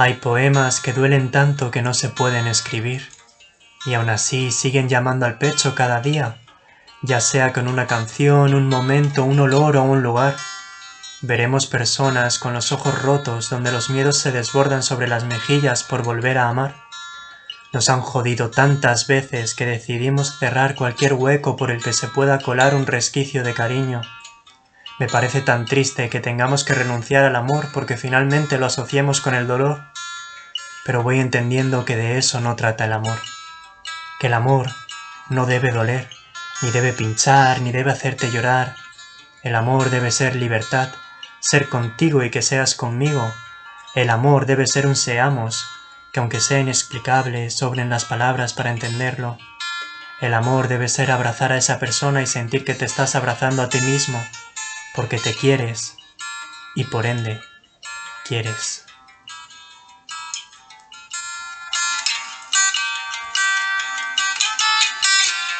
Hay poemas que duelen tanto que no se pueden escribir, y aún así siguen llamando al pecho cada día, ya sea con una canción, un momento, un olor o un lugar. Veremos personas con los ojos rotos donde los miedos se desbordan sobre las mejillas por volver a amar. Nos han jodido tantas veces que decidimos cerrar cualquier hueco por el que se pueda colar un resquicio de cariño. Me parece tan triste que tengamos que renunciar al amor porque finalmente lo asociemos con el dolor. Pero voy entendiendo que de eso no trata el amor. Que el amor no debe doler, ni debe pinchar, ni debe hacerte llorar. El amor debe ser libertad, ser contigo y que seas conmigo. El amor debe ser un seamos, que aunque sea inexplicable, sobren las palabras para entenderlo. El amor debe ser abrazar a esa persona y sentir que te estás abrazando a ti mismo porque te quieres y por ende quieres.